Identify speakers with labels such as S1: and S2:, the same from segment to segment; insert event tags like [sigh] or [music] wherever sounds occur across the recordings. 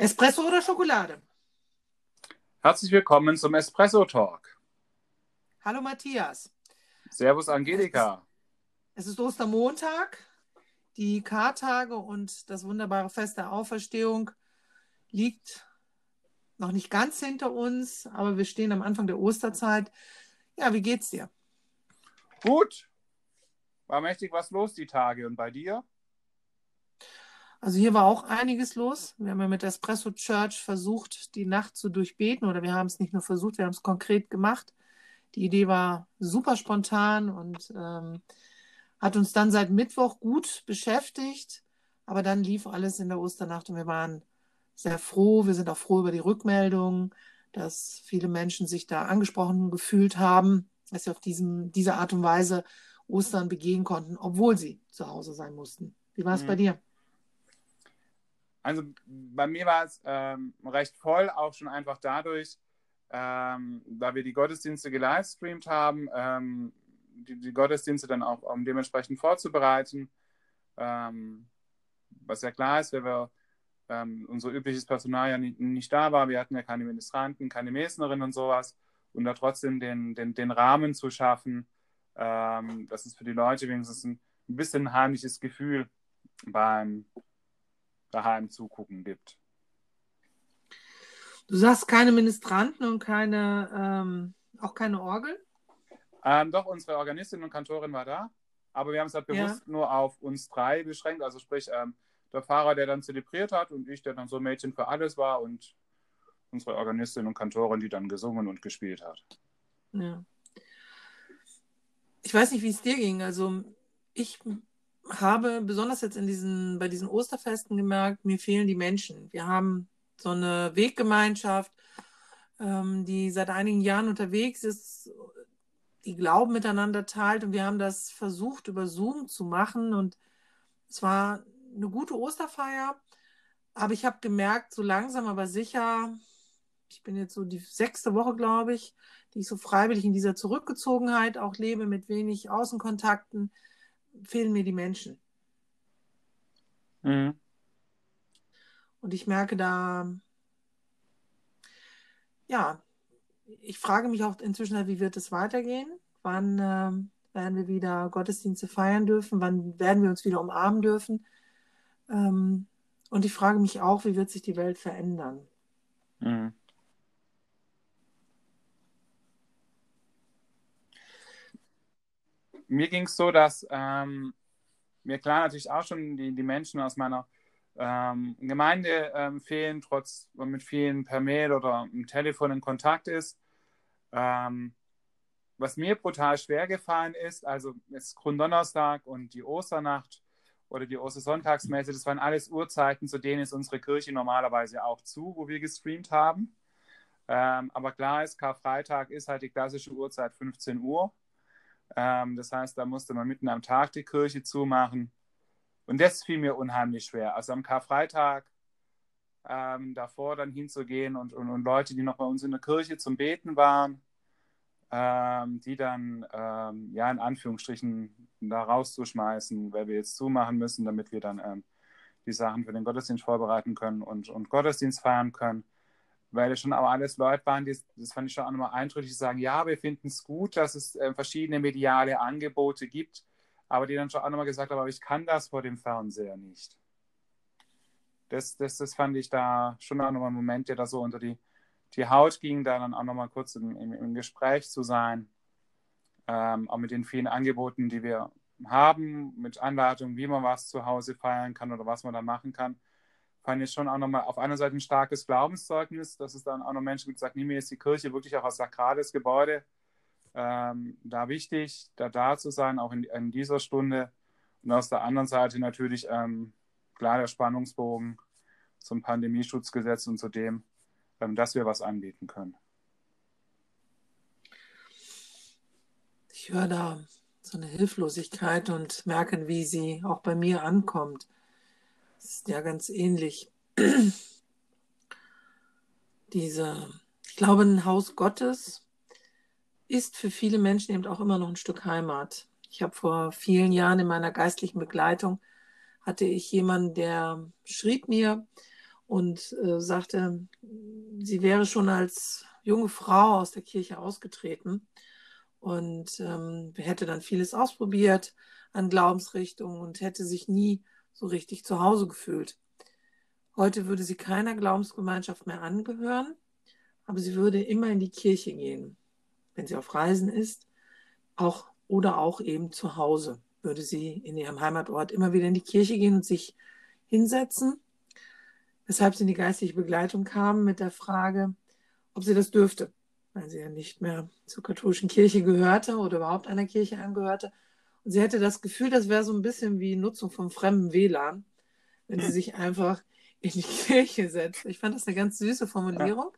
S1: Espresso oder Schokolade?
S2: Herzlich willkommen zum Espresso Talk.
S1: Hallo Matthias.
S2: Servus Angelika.
S1: Es ist Ostermontag. Die Kartage und das wunderbare Fest der Auferstehung liegt noch nicht ganz hinter uns, aber wir stehen am Anfang der Osterzeit. Ja, wie geht's dir?
S2: Gut. War mächtig was los die Tage und bei dir?
S1: Also hier war auch einiges los. Wir haben ja mit Espresso Church versucht, die Nacht zu durchbeten oder wir haben es nicht nur versucht, wir haben es konkret gemacht. Die Idee war super spontan und ähm, hat uns dann seit Mittwoch gut beschäftigt. Aber dann lief alles in der Osternacht und wir waren sehr froh. Wir sind auch froh über die Rückmeldung, dass viele Menschen sich da angesprochen gefühlt haben, dass sie auf diesem, diese Art und Weise Ostern begehen konnten, obwohl sie zu Hause sein mussten. Wie war es mhm. bei dir?
S2: Also bei mir war es ähm, recht voll, auch schon einfach dadurch, ähm, da wir die Gottesdienste gelivestreamt haben, ähm, die, die, Gottesdienste dann auch um dementsprechend vorzubereiten. Ähm, was ja klar ist, weil wir ähm, unser übliches Personal ja nicht, nicht, da war. Wir hatten ja keine Ministranten, keine Mesnerin und sowas. Und da trotzdem den, den, den Rahmen zu schaffen, ähm, dass es für die Leute wenigstens ein, ein bisschen ein heimliches Gefühl beim, daheim zugucken gibt.
S1: Du sagst keine Ministranten und keine, ähm, auch keine Orgel?
S2: Ähm, doch, unsere Organistin und Kantorin war da, aber wir haben es halt bewusst ja. nur auf uns drei beschränkt, also sprich ähm, der Fahrer, der dann zelebriert hat und ich, der dann so Mädchen für alles war und unsere Organistin und Kantorin, die dann gesungen und gespielt hat.
S1: Ja. Ich weiß nicht, wie es dir ging. Also ich habe besonders jetzt in diesen, bei diesen Osterfesten gemerkt, mir fehlen die Menschen. Wir haben so eine Weggemeinschaft, ähm, die seit einigen Jahren unterwegs ist, die Glauben miteinander teilt und wir haben das versucht über Zoom zu machen und es war eine gute Osterfeier, aber ich habe gemerkt, so langsam aber sicher, ich bin jetzt so die sechste Woche, glaube ich, die ich so freiwillig in dieser Zurückgezogenheit auch lebe, mit wenig Außenkontakten fehlen mir die Menschen. Mhm. Und ich merke da, ja, ich frage mich auch inzwischen, wie wird es weitergehen? Wann äh, werden wir wieder Gottesdienste feiern dürfen? Wann werden wir uns wieder umarmen dürfen? Ähm, und ich frage mich auch, wie wird sich die Welt verändern? Mhm.
S2: Mir ging es so, dass ähm, mir klar natürlich auch schon die, die Menschen aus meiner ähm, Gemeinde ähm, fehlen, trotz man mit vielen per Mail oder im Telefon in Kontakt ist. Ähm, was mir brutal schwer gefallen ist, also jetzt Gründonnerstag und die Osternacht oder die Ostersonntagsmesse, das waren alles Uhrzeiten, zu denen ist unsere Kirche normalerweise auch zu, wo wir gestreamt haben. Ähm, aber klar ist, Karfreitag ist halt die klassische Uhrzeit 15 Uhr. Ähm, das heißt, da musste man mitten am Tag die Kirche zumachen. Und das fiel mir unheimlich schwer. Also am Karfreitag ähm, davor dann hinzugehen und, und, und, Leute, die noch bei uns in der Kirche zum Beten waren, ähm, die dann, ähm, ja, in Anführungsstrichen da rauszuschmeißen, weil wir jetzt zumachen müssen, damit wir dann ähm, die Sachen für den Gottesdienst vorbereiten können und, und Gottesdienst feiern können weil es schon aber alles Leute waren, die, das fand ich schon auch nochmal eindrücklich, die sagen, ja, wir finden es gut, dass es äh, verschiedene mediale Angebote gibt, aber die dann schon auch nochmal gesagt haben, aber ich kann das vor dem Fernseher nicht. Das, das, das fand ich da schon auch nochmal ein Moment, der da so unter die, die Haut ging, da dann auch nochmal kurz im, im, im, Gespräch zu sein, ähm, auch mit den vielen Angeboten, die wir haben, mit Anleitungen, wie man was zu Hause feiern kann oder was man da machen kann fand ich schon auch nochmal auf einer Seite ein starkes Glaubenszeugnis, dass es dann auch noch Menschen gibt, die sagen, mir ist die Kirche wirklich auch als sakrales Gebäude ähm, da wichtig, da da zu sein, auch in, in, dieser Stunde. Und aus der anderen Seite natürlich ähm, klar der Spannungsbogen zum Pandemieschutzgesetz und zu dem, ähm, dass wir was anbieten können.
S1: Ich höre da so eine Hilflosigkeit und merke, wie sie auch bei mir ankommt. Das ist ja ganz ähnlich. Diese, ich glaube, ein Haus Gottes ist für viele Menschen eben auch immer noch ein Stück Heimat. Ich habe vor vielen Jahren in meiner geistlichen Begleitung hatte ich jemanden, der schrieb mir und äh, sagte, sie wäre schon als junge Frau aus der Kirche ausgetreten und ähm, hätte dann vieles ausprobiert an Glaubensrichtungen und hätte sich nie so richtig zu Hause gefühlt. Heute würde sie keiner Glaubensgemeinschaft mehr angehören, aber sie würde immer in die Kirche gehen, wenn sie auf Reisen ist, auch oder auch eben zu Hause würde sie in ihrem Heimatort immer wieder in die Kirche gehen und sich hinsetzen, weshalb sie in die geistliche Begleitung kam mit der Frage, ob sie das dürfte, weil sie ja nicht mehr zur katholischen Kirche gehörte oder überhaupt einer Kirche angehörte. Und sie hätte das Gefühl, das wäre so ein bisschen wie Nutzung von fremden WLAN, wenn sie sich einfach in die Kirche setzt. Ich fand das eine ganz süße Formulierung.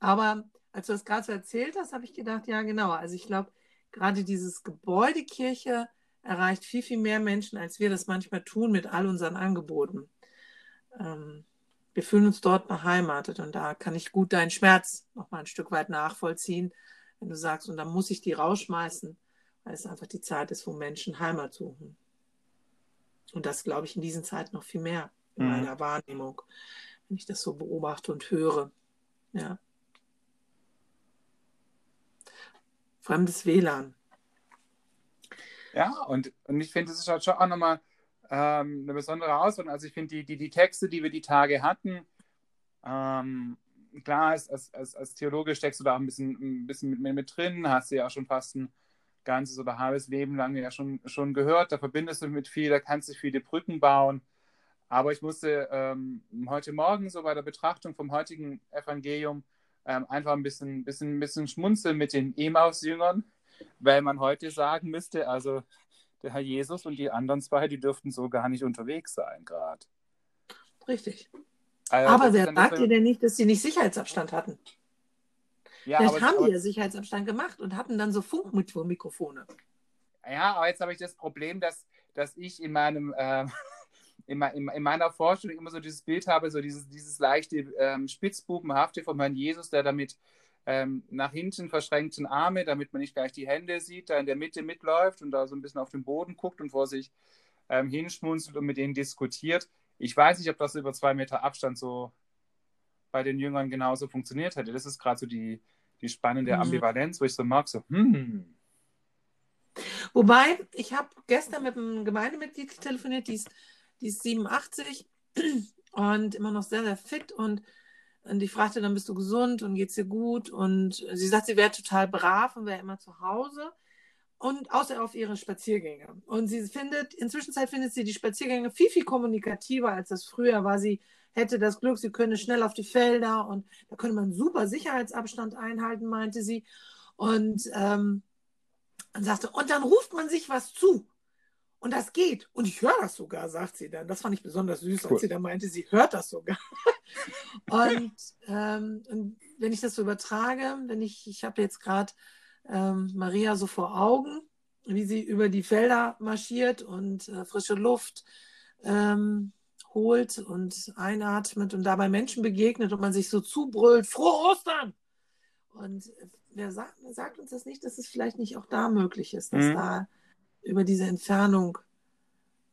S1: Aber als du das gerade so erzählt hast, habe ich gedacht, ja, genau. Also ich glaube, gerade dieses Gebäude Kirche erreicht viel, viel mehr Menschen, als wir das manchmal tun mit all unseren Angeboten. Ähm, wir fühlen uns dort beheimatet und da kann ich gut deinen Schmerz noch mal ein Stück weit nachvollziehen, wenn du sagst, und dann muss ich die rausschmeißen, weil es einfach die Zeit ist, wo Menschen Heimat suchen. Und das glaube ich in diesen Zeiten noch viel mehr in mhm. meiner Wahrnehmung, wenn ich das so beobachte und höre. Ja. Fremdes WLAN.
S2: Ja, und, und ich finde, das ist halt schon auch nochmal ähm, eine besondere Herausforderung. Also ich finde, die, die, die Texte, die wir die Tage hatten, ähm, klar, als, als, als, als Theologe steckst du da auch ein bisschen, ein bisschen mit, mit drin, hast du ja auch schon fast ein ganzes oder halbes Leben lang ja schon, schon gehört, da verbindest du mit viel, da kannst du viele Brücken bauen. Aber ich musste ähm, heute Morgen so bei der Betrachtung vom heutigen Evangelium ähm, einfach ein bisschen, bisschen, bisschen schmunzeln mit den Emaus-Jüngern, weil man heute sagen müsste, also der Herr Jesus und die anderen zwei, die dürften so gar nicht unterwegs sein gerade.
S1: Richtig. Also, aber wer sagt dir denn nicht, dass sie nicht Sicherheitsabstand hatten? Ja, Vielleicht haben die ja Sicherheitsabstand gemacht und hatten dann so Funkmikrofone.
S2: Ja, aber jetzt habe ich das Problem, dass, dass ich in meinem äh, [laughs] in, in, in, meiner Vorstellung immer so dieses Bild habe, so dieses, dieses leichte ähm, Spitzbubenhafte vom Herrn Jesus, der damit ähm, nach hinten verschränkten Arme, damit man nicht gleich die Hände sieht, da in der Mitte mitläuft und da so ein bisschen auf den Boden guckt und vor sich ähm, hinschmunzelt und mit denen diskutiert. Ich weiß nicht, ob das über zwei Meter Abstand so bei den Jüngern genauso funktioniert hätte. Das ist gerade so die, die spannende mhm. Ambivalenz, wo ich so mag, so, hm.
S1: Wobei, ich habe gestern mit einem Gemeindemitglied telefoniert, die ist, die ist 87 und immer noch sehr, sehr fit und und ich fragte dann, bist du gesund und geht's dir gut? Und sie sagt, sie wäre total brav und wäre immer zu Hause. Und außer auf ihre Spaziergänge. Und sie findet, inzwischen findet sie die Spaziergänge viel, viel kommunikativer, als das früher war. Sie hätte das Glück, sie könne schnell auf die Felder und da könnte man super Sicherheitsabstand einhalten, meinte sie. Und ähm, und sagte, und dann ruft man sich was zu. Und das geht. Und ich höre das sogar, sagt sie dann. Das fand ich besonders süß, cool. als sie dann meinte, sie hört das sogar. [laughs] und, ähm, und, wenn ich das so übertrage, wenn ich, ich habe jetzt gerade ähm, Maria so vor Augen, wie sie über die Felder marschiert und äh, frische Luft ähm, holt und einatmet und dabei Menschen begegnet und man sich so zubrüllt, frohe Ostern! Und wer sagt, wer sagt uns das nicht, dass es vielleicht nicht auch da möglich ist, dass mhm. da über diese Entfernung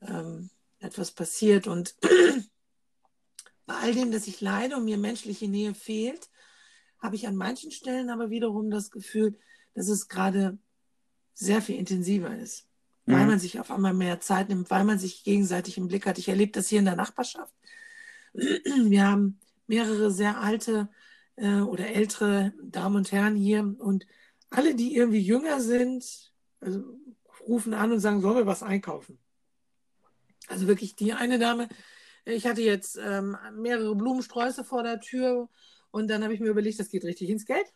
S1: ähm, etwas passiert. Und [clears throat] bei all dem, dass ich leide und mir menschliche Nähe fehlt, habe ich an manchen Stellen aber wiederum das Gefühl, dass es gerade sehr viel intensiver ist, mhm. weil man sich auf einmal mehr Zeit nimmt, weil man sich gegenseitig im Blick hat. Ich erlebe das hier in der Nachbarschaft. Wir haben mehrere sehr alte äh, oder ältere Damen und Herren hier und alle, die irgendwie jünger sind, also rufen an und sagen, sollen wir was einkaufen? Also wirklich die eine Dame, ich hatte jetzt ähm, mehrere Blumensträuße vor der Tür und dann habe ich mir überlegt, das geht richtig ins Geld.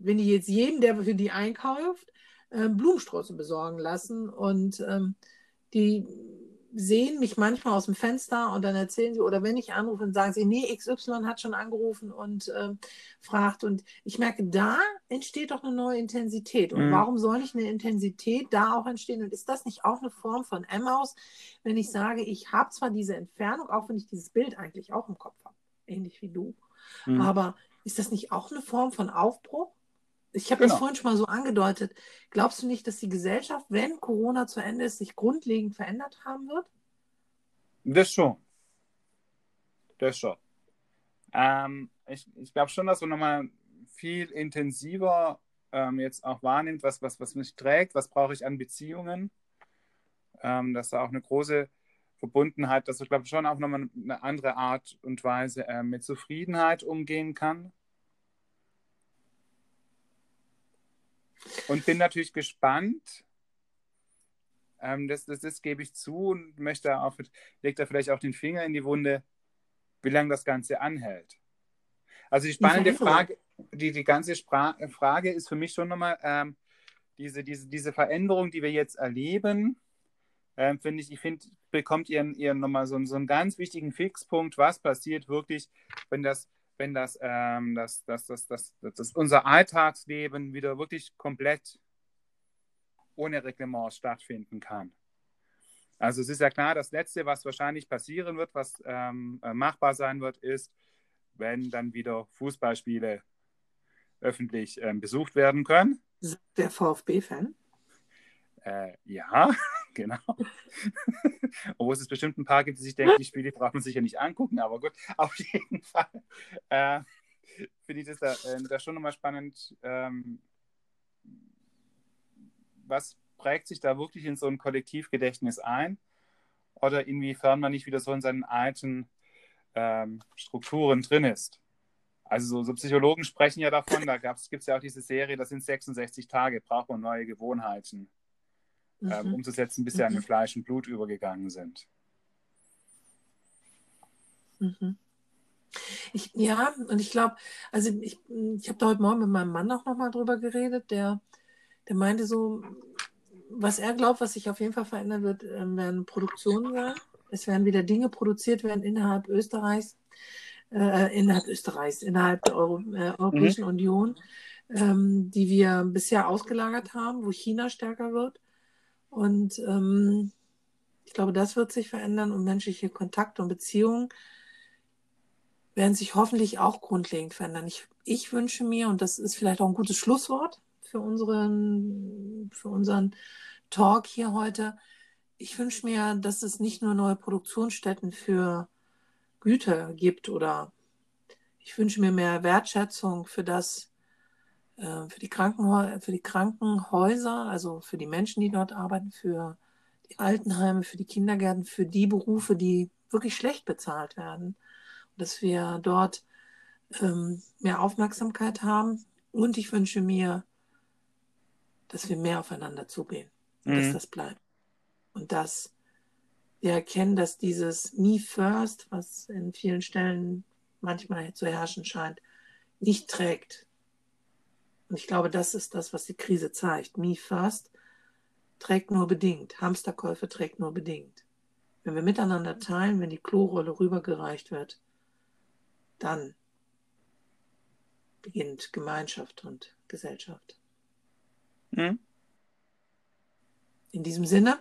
S1: Wenn die jetzt jedem, der für die einkauft, äh, Blumensträuße besorgen lassen und ähm, die sehen mich manchmal aus dem Fenster und dann erzählen sie, oder wenn ich anrufe, dann sagen sie, nee, XY hat schon angerufen und äh, fragt. Und ich merke, da entsteht doch eine neue Intensität. Und mhm. warum soll nicht eine Intensität da auch entstehen? Und ist das nicht auch eine Form von Emmaus, wenn ich sage, ich habe zwar diese Entfernung, auch wenn ich dieses Bild eigentlich auch im Kopf habe, ähnlich wie du, mhm. aber ist das nicht auch eine Form von Aufbruch? Ich habe genau. das vorhin schon mal so angedeutet. Glaubst du nicht, dass die Gesellschaft, wenn Corona zu Ende ist, sich grundlegend verändert haben wird?
S2: Das schon. Das schon. Ähm, ich ich glaube schon, dass man nochmal viel intensiver ähm, jetzt auch wahrnimmt, was, was, was mich trägt, was brauche ich an Beziehungen. Ähm, dass da auch eine große Verbundenheit, dass ich glaube schon auch nochmal eine andere Art und Weise äh, mit Zufriedenheit umgehen kann. Und bin natürlich gespannt, ähm, das, das, das gebe ich zu und möchte auch, legt da vielleicht auch den Finger in die Wunde, wie lange das Ganze anhält. Also die spannende Frage, die, die ganze Spra Frage ist für mich schon nochmal ähm, diese, diese, diese Veränderung, die wir jetzt erleben, ähm, finde ich, ich finde, bekommt ihr, ihr nochmal so, so einen ganz wichtigen Fixpunkt, was passiert wirklich, wenn das, wenn das, ähm, das, das, das, das, das, das unser Alltagsleben wieder wirklich komplett ohne Reglement stattfinden kann. Also es ist ja klar, das Letzte, was wahrscheinlich passieren wird, was ähm, äh, machbar sein wird, ist, wenn dann wieder Fußballspiele öffentlich ähm, besucht werden können.
S1: Der VfB-Fan?
S2: Äh, ja, [laughs] genau. [laughs] Obwohl es bestimmt ein paar gibt, die sich denken, die Spiele braucht man sich ja nicht angucken, aber gut, [laughs] auf jeden Fall äh, finde ich das da, äh, da schon nochmal spannend. Ähm, was prägt sich da wirklich in so ein Kollektivgedächtnis ein? Oder inwiefern man nicht wieder so in seinen alten ähm, Strukturen drin ist? Also so, so, Psychologen sprechen ja davon, da gibt es ja auch diese Serie, das sind 66 Tage, braucht man neue Gewohnheiten mhm. ähm, umzusetzen, bis sie mhm. an Fleisch und Blut übergegangen sind.
S1: Mhm. Ich, ja, und ich glaube, also ich, ich habe da heute Morgen mit meinem Mann auch nochmal drüber geredet, der, der meinte so, was er glaubt, was sich auf jeden Fall verändern wird, ähm, werden Produktionen sein. Es werden wieder Dinge produziert werden innerhalb Österreichs, äh, innerhalb Österreichs, innerhalb der Euro, äh, Europäischen mhm. Union, ähm, die wir bisher ausgelagert haben, wo China stärker wird. Und ähm, ich glaube, das wird sich verändern und menschliche Kontakte und Beziehungen werden sich hoffentlich auch grundlegend verändern. Ich, ich wünsche mir, und das ist vielleicht auch ein gutes Schlusswort für unseren, für unseren Talk hier heute, ich wünsche mir, dass es nicht nur neue Produktionsstätten für Güter gibt oder ich wünsche mir mehr Wertschätzung für das, für, die Krankenhäuser, für die Krankenhäuser, also für die Menschen, die dort arbeiten, für die Altenheime, für die Kindergärten, für die Berufe, die wirklich schlecht bezahlt werden. Und dass wir dort ähm, mehr Aufmerksamkeit haben. Und ich wünsche mir, dass wir mehr aufeinander zugehen. Mhm. dass das bleibt. Und dass wir erkennen, dass dieses Me First, was in vielen Stellen manchmal zu herrschen scheint, nicht trägt. Und ich glaube, das ist das, was die Krise zeigt. Me First trägt nur bedingt. Hamsterkäufe trägt nur bedingt. Wenn wir miteinander teilen, wenn die Klorolle rübergereicht wird, dann beginnt Gemeinschaft und Gesellschaft. Mhm. In diesem Sinne,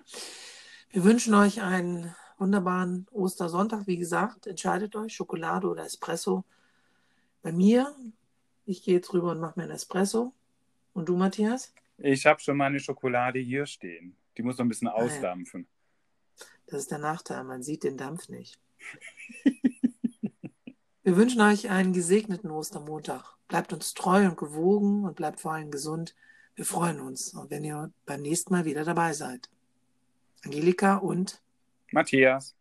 S1: wir wünschen euch einen wunderbaren Ostersonntag. Wie gesagt, entscheidet euch, Schokolade oder Espresso. Bei mir ich gehe jetzt rüber und mache mir einen Espresso. Und du, Matthias?
S2: Ich habe schon meine Schokolade hier stehen. Die muss noch ein bisschen ah, ausdampfen.
S1: Ja. Das ist der Nachteil, man sieht den Dampf nicht. [laughs] Wir wünschen euch einen gesegneten Ostermontag. Bleibt uns treu und gewogen und bleibt vor allem gesund. Wir freuen uns, wenn ihr beim nächsten Mal wieder dabei seid. Angelika und
S2: Matthias.